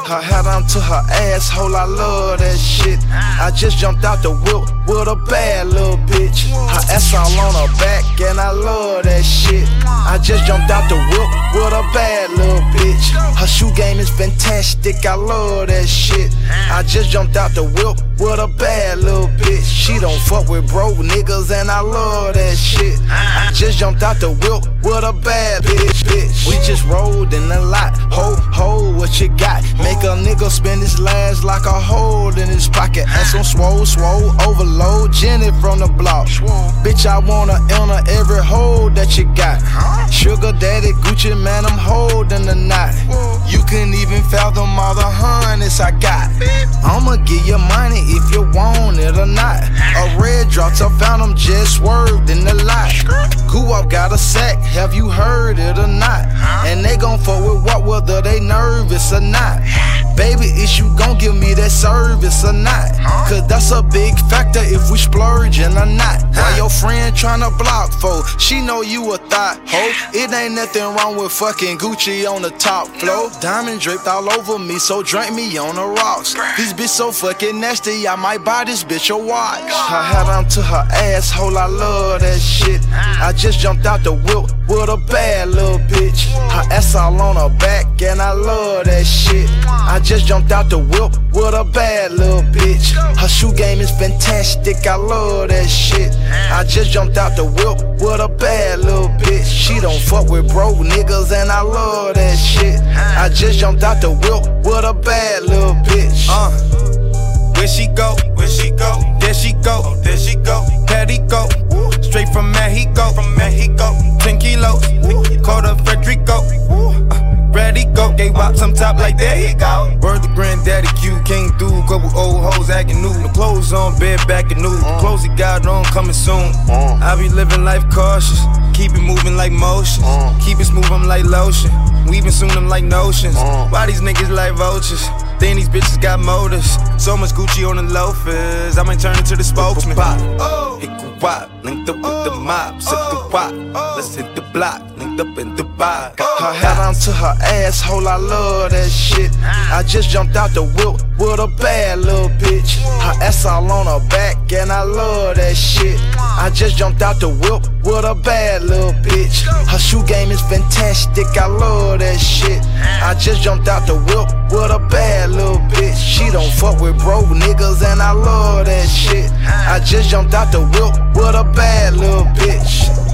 Speaker 16: Her hat on to her asshole, I love that shit. I just jumped out the whip with a bad little bitch. Her ass all on her back, and I love that shit. I just jumped out the whip with a bad little bitch. Her shoe game is fantastic, I love that shit. I just jumped out the whip with a bad little bitch. She don't fuck with broke niggas, and I love that shit. I just jumped out the whip with a bad bitch, bitch. We just rolled in the lot. Ho, ho, what you got? Make a nigga spend his last like a hole in his pocket. And some swole, swole, overload. Jenny from the block. Bitch, I wanna enter every hole that you got. Sugar daddy, Gucci man, I'm holding the knot. You couldn't even fathom all the hundreds I got. I'ma give you money if you want it or not. A red drop I found them just swerved in the lot. Goo up got a sack, have you heard it or not? And they gon' fuck with what whether they nervous or not. Baby, is you gon' give me that service or not? Cause that's a big factor if we splurging or not. Why your friend tryna block for? She know you a thought hoe. It ain't nothing wrong with fucking Gucci on the top floor. Diamond draped all over me, so drink me on the rocks. This bitch so fucking nasty, I might buy this bitch a watch. Her hat on to her asshole, I love that shit. I just jumped out the whip with a bad little bitch. Her ass all on her back, and I love that shit. I just jumped out the whip with a bad little bitch. Her shoe game is fantastic, I love that shit. I just jumped out the whip with a bad little bitch. She don't fuck with broke niggas, and I love that shit. I
Speaker 3: I just jumped out the whip with a bad little bitch.
Speaker 20: Uh, where she go? Where she go? There she go. Oh, there she go. Patty go. Straight from Mexico. From Mexico. Ten kilos. Called up Frederico. Ready go. Gave up some top like there he go. Word to granddaddy Q came through. Couple old hoes acting new. The clothes on, bed back and new. The clothes he got on coming soon. Uh. I be living life cautious. Keep it moving like motion. Uh. Keep it smooth, I'm like lotion. Weaving soon, I'm like notions. Why these niggas like vultures? Then these bitches got motors. So much Gucci on the loafers. I might turn into the spokesman. Oh. Wop, linked up with the mob. Sip the oh, wop, oh. let's hit the block. Linked up in Dubai. Oh.
Speaker 3: Her hair down to her asshole, I love that shit. Ah. I just jumped out the whip with a bad little bitch. Her ass all on her back, and I love that shit. I just jumped out the whip with a bad little bitch. Her shoe game is fantastic, I love that shit. Ah. I just jumped out the whip with a bad little bitch. She don't fuck with broke niggas, and I love that shit. Ah. I just jumped out the whip with a bad little. Bitch,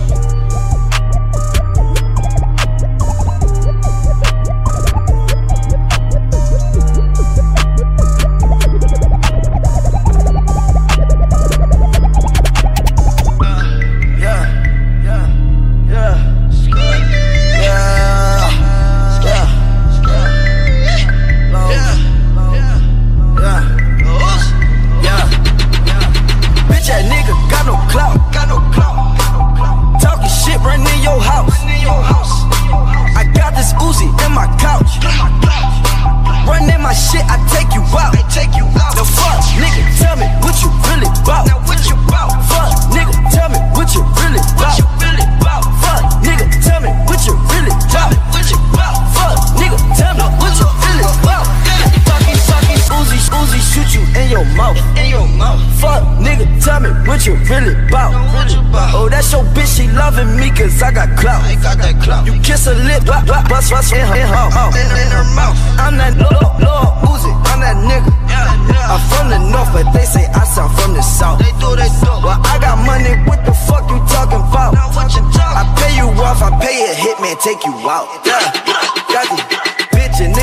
Speaker 13: shit, I got that clout. You kiss her lip, bust, bust, bust, bust in her, in her mouth. In, in her mouth. I'm that Lord, Lord Uzi, I'm that nigga. I'm from the north, but they say I sound from the south. They do, they do. Well, I got money, what the fuck you talking about? I pay you off, I pay a hitman, take you out. Yeah,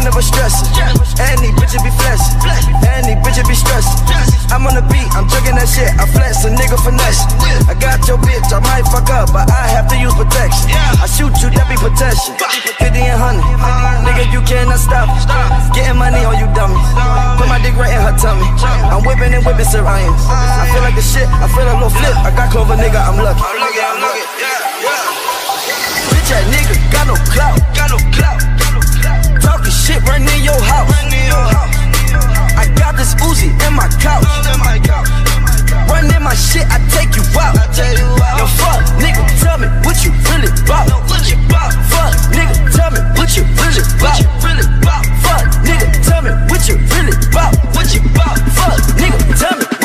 Speaker 13: they never stressing. And these bitches be flexing. And these bitches be stressing. I'm on the beat, I'm jugging that shit. I flex a nigga finesse. I got your bitch, I might fuck up, but I have to use protection. I shoot you, that be protection. 50 and 100. Nigga, you cannot stop. Getting money on you dummies. Put my dick right in her tummy. I'm whipping and whipping Sir Irons. I feel like the shit, I feel a little flip. I got clover, nigga, I'm lucky. I'm lucky, I'm lucky. Bitch, that nigga got no clout. Got no clout. Shit right near your house. I got this Uzi in my couch. Run in my shit, I take you out. Yo, fuck, nigga, tell me what you really bout. Fuck, nigga, tell me what you really bout. Fuck, nigga, tell me what you really bout. What you bout? Fuck, nigga, tell me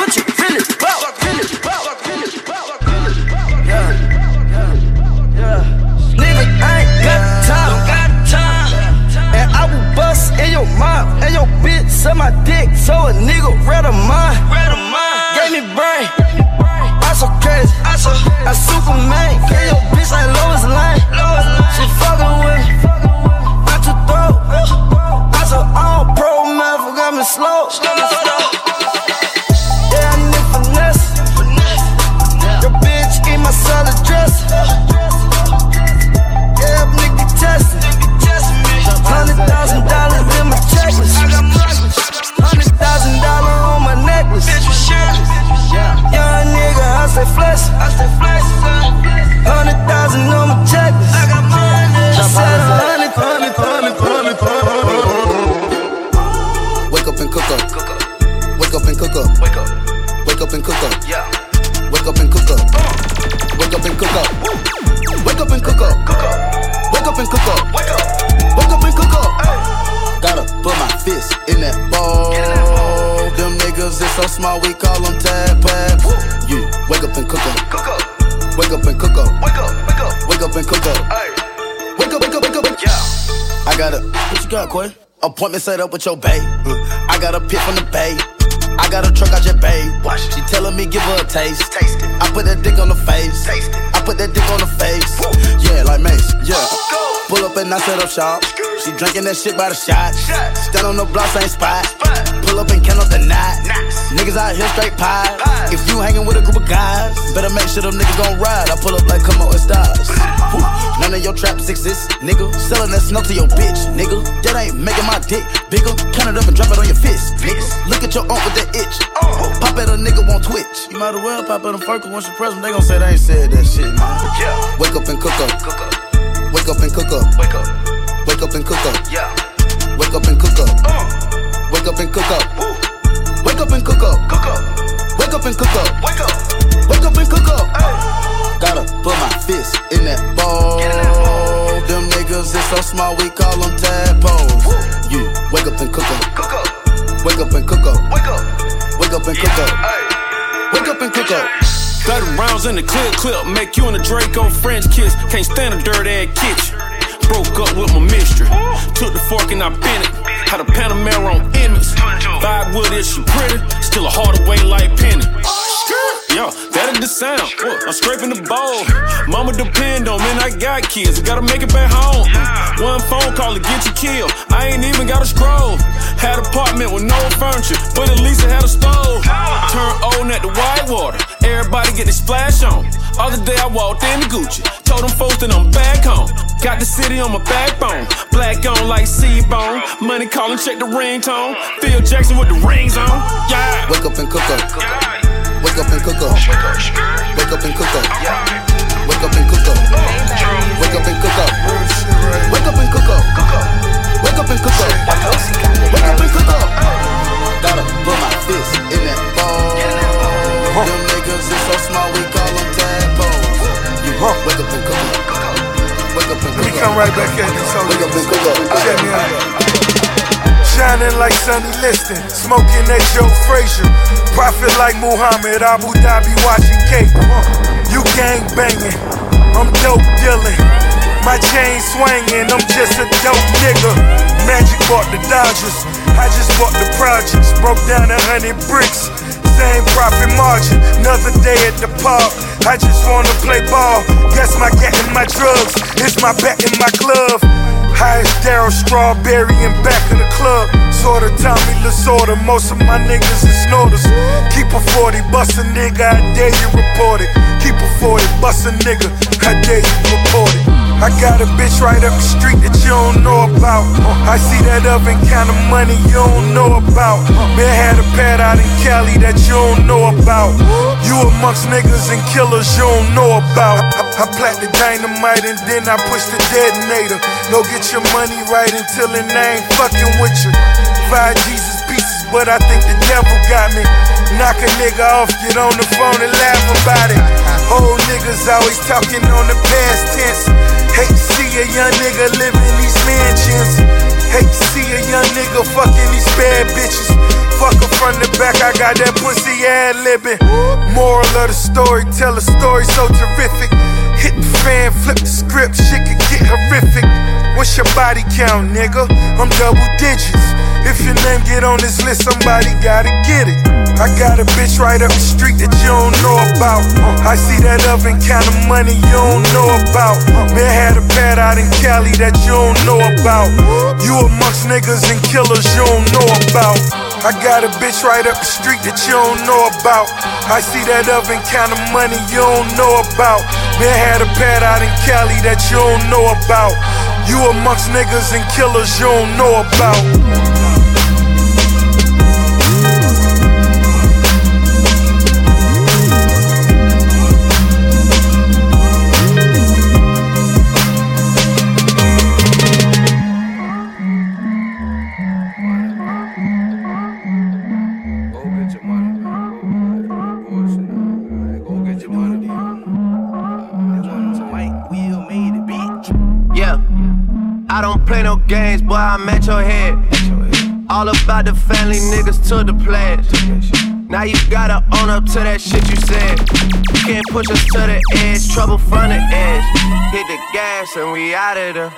Speaker 13: suck my dick. So a nigga read a mind. Gave me brain. I so crazy. I Superman.
Speaker 3: Appointment set up with your bae. I got a pit from the bay. I got a truck out your bay. She telling me give her a taste. Taste it. I put that dick on the face. Taste it. I put that dick on the face. Yeah, like Mace. Yeah. Pull up and I set up shop.
Speaker 21: She drinking that shit by the shot. Stand on the block, same spot. Pull up and count up the knot. Niggas out here straight pie. If you hanging with a group of guys, better make sure them niggas gon' ride. I pull up like come on, it's stars. Whew. None of your traps exist, nigga. Selling that snow to your bitch, nigga. That ain't making my dick bigger. Count it up and drop it on your fist, nigga. Look at your aunt with that itch. Oh. Pop at a nigga won't Twitch. You might as well pop at them Ferkel once you press them. They gon' say they ain't said that shit, man. Wake up and cook up. Wake up and cook up. Wake up. Wake up and cook up. Yeah. Wake up and cook up. Uh. Wake up and cook up. Wake up and cook up. Cook up. Wake up and cook up. Wake up. Wake up and cook up. Gotta put my fist in that bowl. Them niggas is so small, we call them tadpoles. You wake up and cook up. Cook up. Wake up and cook up. Wake up. Wake up and cook up. Wake up and cook up.
Speaker 15: 30 rounds in the clip clip, make you and a Draco French kiss. Can't stand a dirt ass kitchen. Broke up with my mistress. Took the fork and I bent it. Had a Panamera on image. Vibe with it, she pretty. Still a Hardaway like penny. Yo, that is the sound. I'm scraping the bowl. Mama depend on me, I got kids. I gotta make it back home. One phone call to get you killed. I ain't even got a scroll. Had apartment with no furniture, but at least I had a stove. Turn old at the white water. Everybody get the splash on. Other day I walked in the Gucci. Told them folks that I'm back home. Got the city on my backbone. Black on like C-bone. Money calling, check the ringtone. Phil Jackson with the rings on. Yeah.
Speaker 21: Wake up and cook up. Wake up and cook up. Wake up and cook up. Wake up and cook up. Wake up and cook up. Wake up and cook up. Cook up. Wake up and cook up. Wake up and cook up. Gotta put my fist in that bowl. Them niggas is so small, we call them tadpoles. You wake up and cook up. Wake up and cook up.
Speaker 24: Let me come right back at you, so
Speaker 21: Wake up and cook up.
Speaker 24: Check me out. Shining like Sonny Liston, smoking that Joe Frazier. Profit like Muhammad, Abu Dhabi watching cake. Uh, you gang banging, I'm dope dealing. My chain swinging, I'm just a dope nigga. Magic bought the Dodgers, I just bought the projects. Broke down a hundred bricks, same profit margin. Another day at the park, I just wanna play ball. Guess my getting my drugs, it's my bet in my glove. Highest Darryl Strawberry and back in the club. Sorta Tommy Lasorda, most of my niggas is snorters. Keep a 40, bust a nigga, I dare you report it. Keep a 40, bust a nigga, I dare you report it. I got a bitch right up the street that you don't know about. Uh, I see that oven kind of money you don't know about. Man had a pad out in Cali that you don't know about. You amongst niggas and killers you don't know about. I, plat the dynamite and then I push the detonator. Go get your money right until it ain't fucking with you. Five Jesus pieces, but I think the devil got me. Knock a nigga off, get on the phone and laugh about it. Old niggas always talking on the past tense. Hate to see a young nigga live in these mansions. Hate to see a young nigga fucking these bad bitches. Fuck her from the back, I got that pussy ad libbing. Moral of the story, tell a story so terrific. Fan, flip the script, shit could get horrific. What's your body count, nigga? I'm double digits. If your name get on this list, somebody gotta get it. I got a bitch right up the street that you don't know about. I see that oven kind of money you don't know about. Man had a pad out in Cali that you don't know about. You amongst niggas and killers you don't know about. I got a bitch right up the street that you don't know about. I see that oven kind of money you don't know about. Man had a pad out in Cali that you don't know about. You amongst niggas and killers you don't know about.
Speaker 25: Games, boy, I'm at your head. All about the family niggas to the pledge. Now you gotta own up to that shit you said. You can't push us to the edge, trouble from the edge. Hit the gas and we out of there.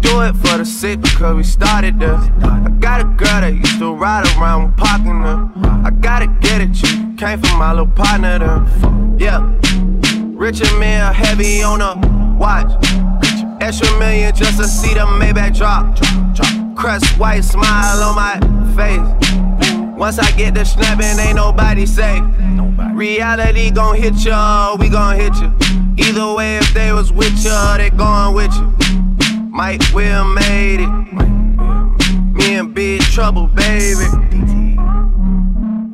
Speaker 25: Do it for the sick because we started there. I got a girl that used to ride around with parking her. I gotta get it, you came from my little partner there. Yeah, rich and man heavy on a watch. Extra million just to see the Maybach drop. Crust white smile on my face. Once I get the snapping, ain't nobody safe. Reality gon' hit ya, we gon' hit you. Either way, if they was with ya, they going with you. Mike Will made it. Me and Big Trouble, baby.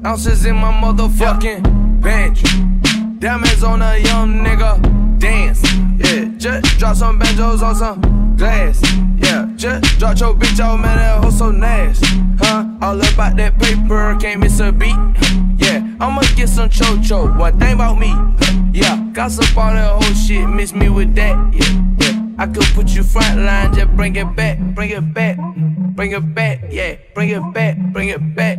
Speaker 12: Ounces in my motherfucking bench. Diamonds on a young nigga. Dance. Just drop some banjos on some glass. Yeah, just drop your bitch out, man, that hoe so nasty. Huh? All about that paper, can't miss a beat. Yeah, I'ma get some cho-cho. One thing about me. Yeah, gossip all that whole shit, miss me with that. Yeah, yeah. I could put you front line, just bring it back, bring it back, bring it back, yeah, bring it back, bring it back,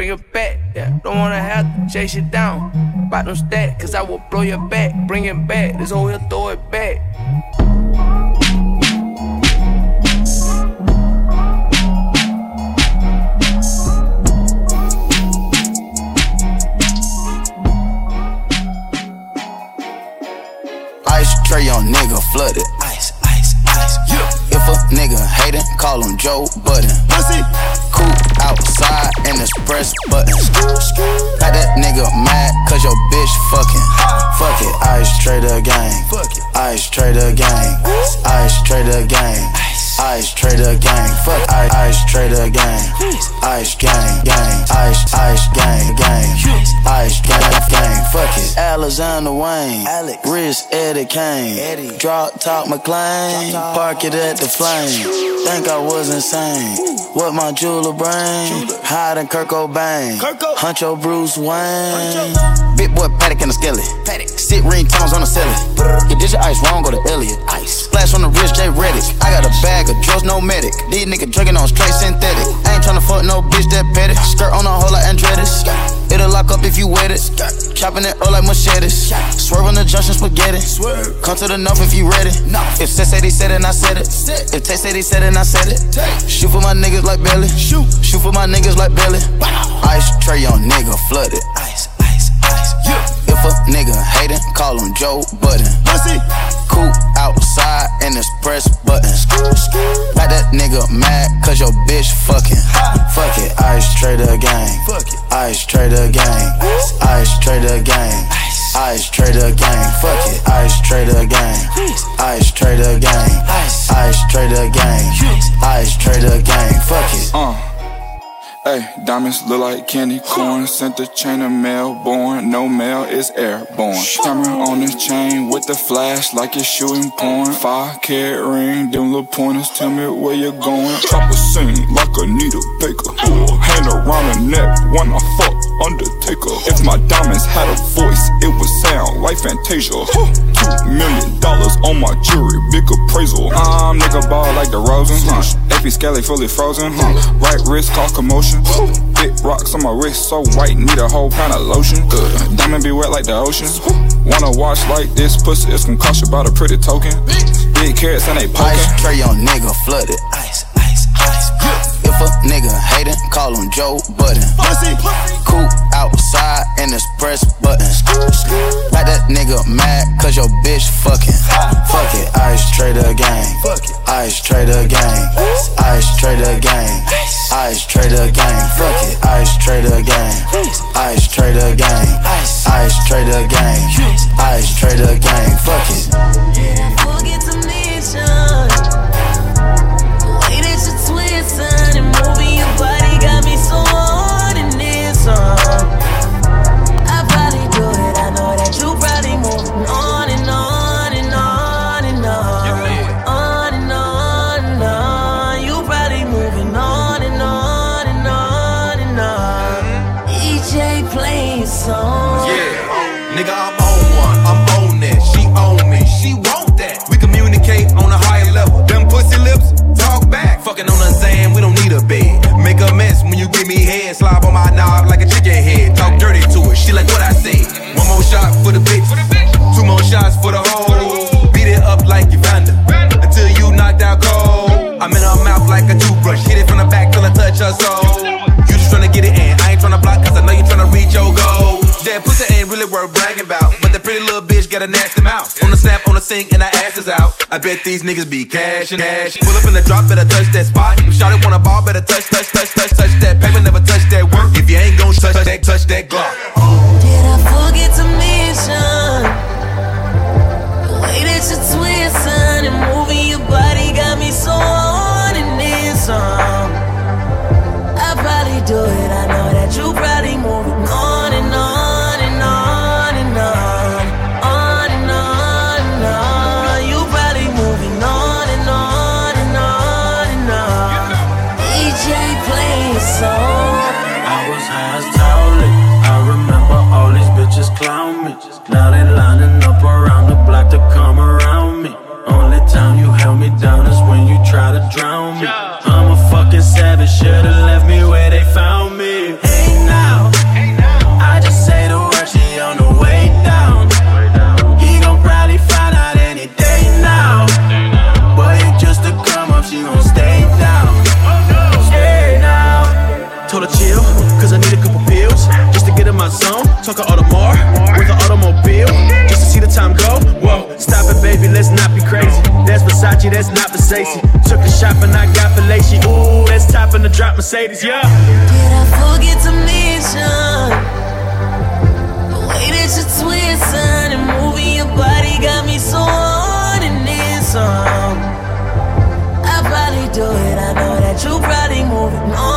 Speaker 12: bring it back, yeah. Don't wanna have to chase you down, about them stats, cause I will blow your back, bring it back, this whole here throw it back.
Speaker 21: Ice tray on nigga flooded. Nigga hatin', call him Joe Budden. Pussy. Cool outside and it's press button. Got that nigga mad cause your bitch fucking. Fuck it, ice trader gang. Fuck it, ice trader gang. Ice trader gang. Ice trader gang. Fuck ice, ice trader gang. Ice gang, gang. Ice, ice gang, gang. Ice gang, gang. Fuck it. Alexander Wayne. Alex. Rich Eddie Kane. Eddie. Drop top McLaren. Park it at the flame. Think I was insane. What my jeweler brain? Hiding Kurt Cobain. Hunt your Bruce Wayne. Big boy Patek in the skelly. Sit ring tones on the celly. You did your ice wrong, go to Elliot. Ice. Splash on the wrist, J Redick. I got a bag of drugs, no medic. These niggas drinking on straight synthetic. I ain't tryna fuck no bitch that petty. Skirt on a hole like Andretti's. It'll lock up if you wet it. Chopping it up like machetes. Swerve on the junction spaghetti. Come to the north if you ready. If Seth said he said it, I said it. If Tay said he said it, I said it. Shoot for my niggas like Belly. Shoot. For my niggas like Belly. Ice tray on nigga flooded. Ice. If a nigga hatin', call him Joe Budden. Cool outside and it's press button. Got that nigga mad cause your bitch fucking. Fuck it, ice trader gang. Fuck it, ice trader gang. Ice trader gang. Ice trader gang. Fuck it, ice trader gang. Ice trader gang. Ice trader gang. Ice trader gang. Fuck it.
Speaker 2: Uh. Hey, diamonds look like candy corn. Sent the chain of mail born. No mail is airborne. Camera on this chain with the flash like it's shooting porn. Five carat ring, them little pointers tell me where you're going. Chop a scene like a needle baker. Hand around the neck when I fuck Undertaker. If my diamonds had a voice, it would sound like Fantasia. Two million dollars on my jewelry, big appraisal. I'm nigga ball like the Rosen. Huh? AP Skelly fully frozen. Huh? Right wrist cause commotion. Big rocks on my wrist, so white, need a whole pound of lotion. Good. Uh, diamond be wet like the ocean. Wanna watch like this pussy, it's gonna cost you about a pretty token. Big carats and they poking.
Speaker 21: Ice tray on nigga flooded. Ice, ice, ice. If a nigga hatin', call him Joe Budden. Pussy. Cool outside and it's press button. Got that nigga mad cause your bitch fucking. Fuck it, ice trader gang. Ice trader gang. Ice trader gang. Ice trader gang. Fuck it, ice trader gang. Ice trader gang. Ice trader gang. Ice trader gang. Fuck it.
Speaker 26: Forget to mention
Speaker 8: give. Slob on my knob like a chicken head. Talk dirty to her. She like what I say. One more shot for the bitch. Two more shots for the hoe. Beat it up like Evander. Until you knocked out cold. I'm in her mouth like a toothbrush. Hit it from the back till I touch her soul. got a nasty mouth. On the snap, on the sink, and I ass is out. I bet these niggas be cash and ash. Pull up in the drop, better touch that spot. If shot it, want a ball, better touch, touch, touch, touch, touch that paper, never touch that work. If you ain't gon' touch that, touch that Glock.
Speaker 21: Did I forget to mention?
Speaker 15: Versace, that's not Versace. Took a shot and I got fellatio. Ooh, that's top in the drop Mercedes, yeah.
Speaker 21: Did I forget to mention the way that you're twisting and moving your body got me so on and in song. I probably do it, I know that you probably moving on.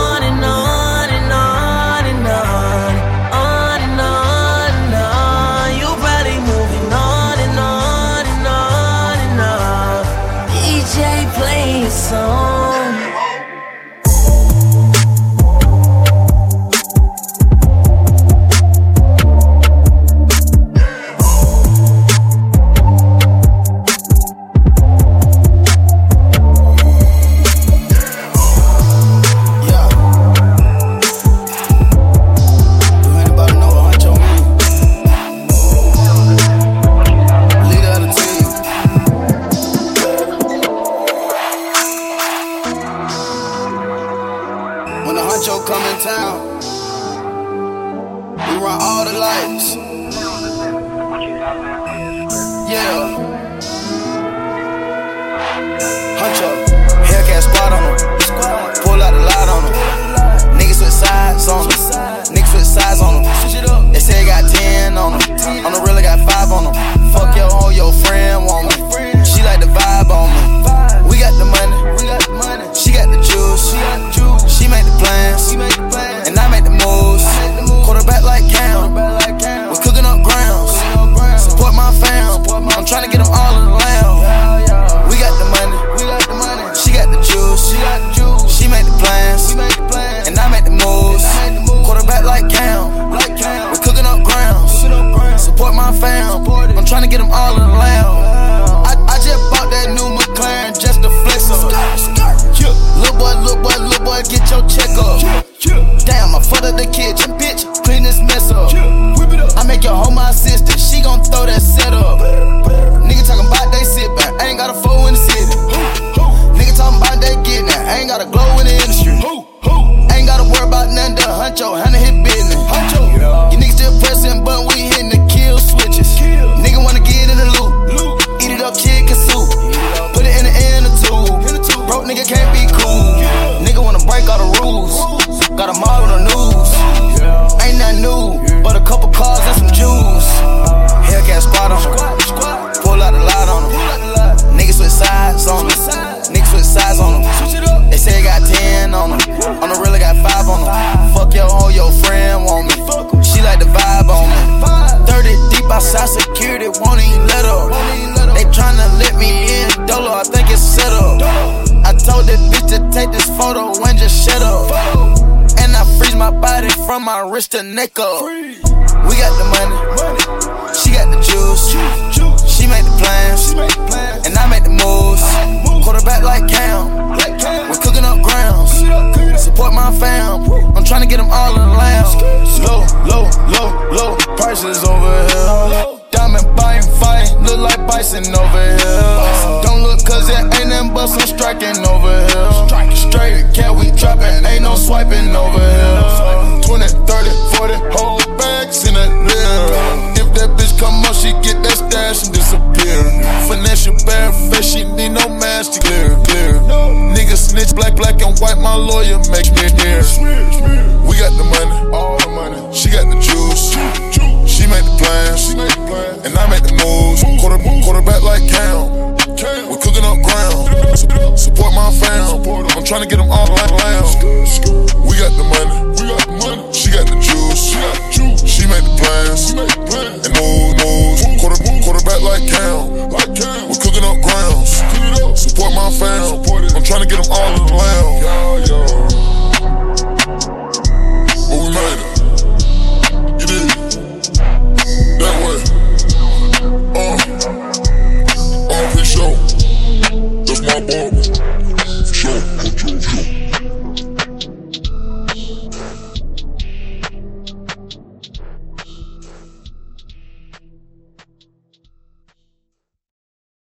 Speaker 3: nickel. Free. We got the money, money. she got the juice. juice, juice. She, make the plans. she plans, and I make the moves. moves. Quarterback like Cam, like Cam. we're cooking up grounds. Support my fam, Woo. I'm trying to get them all in the lounge. Low, low, low, low, prices over here. Diamond buying, fighting, look like bison over here. Don't look cause it ain't them but some striking over here. Straight, cat we dropping, ain't no swiping over here.
Speaker 19: 20, 30, 40 whole bags in that real. If that bitch come up, she get that stash and disappear. Financial bare face, she need no mask to clear, clear. Nigga snitch, black, black and white, my lawyer makes me near. We got the money, all the money. She got the juice. She make the plans, and I make the moves. Quarter, quarterback like Cam. We cooking up ground. Support my fam. I'm trying to get them all like lamb. We got the money. She got the juice. She make the plans. And move, move. Quarter, quarterback like Cam. We cooking up grounds. Support my fam. I'm trying to get them all in the lamb.